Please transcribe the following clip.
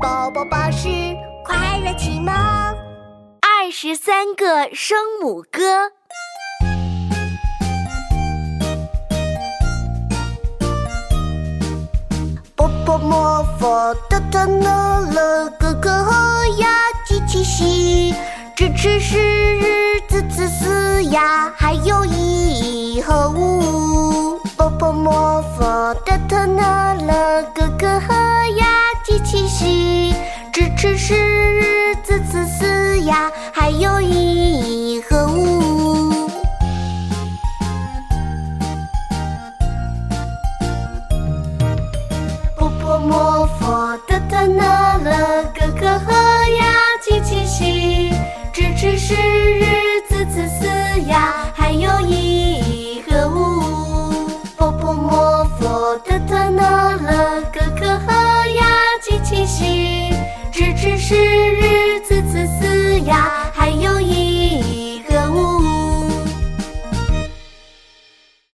宝宝巴士快乐启蒙，二十三个声母歌。波波摩佛的特呢了，哥哥和呀机器西，支持是日子次四呀，还有一和五。波波摩佛的特呢了，哥哥和呀机器西，支持是日子次四呀，还有一和五。波波摩佛的特呢了，哥哥和呀机器西，支持是日子次四呀，还有一和五。波波摩佛的呀，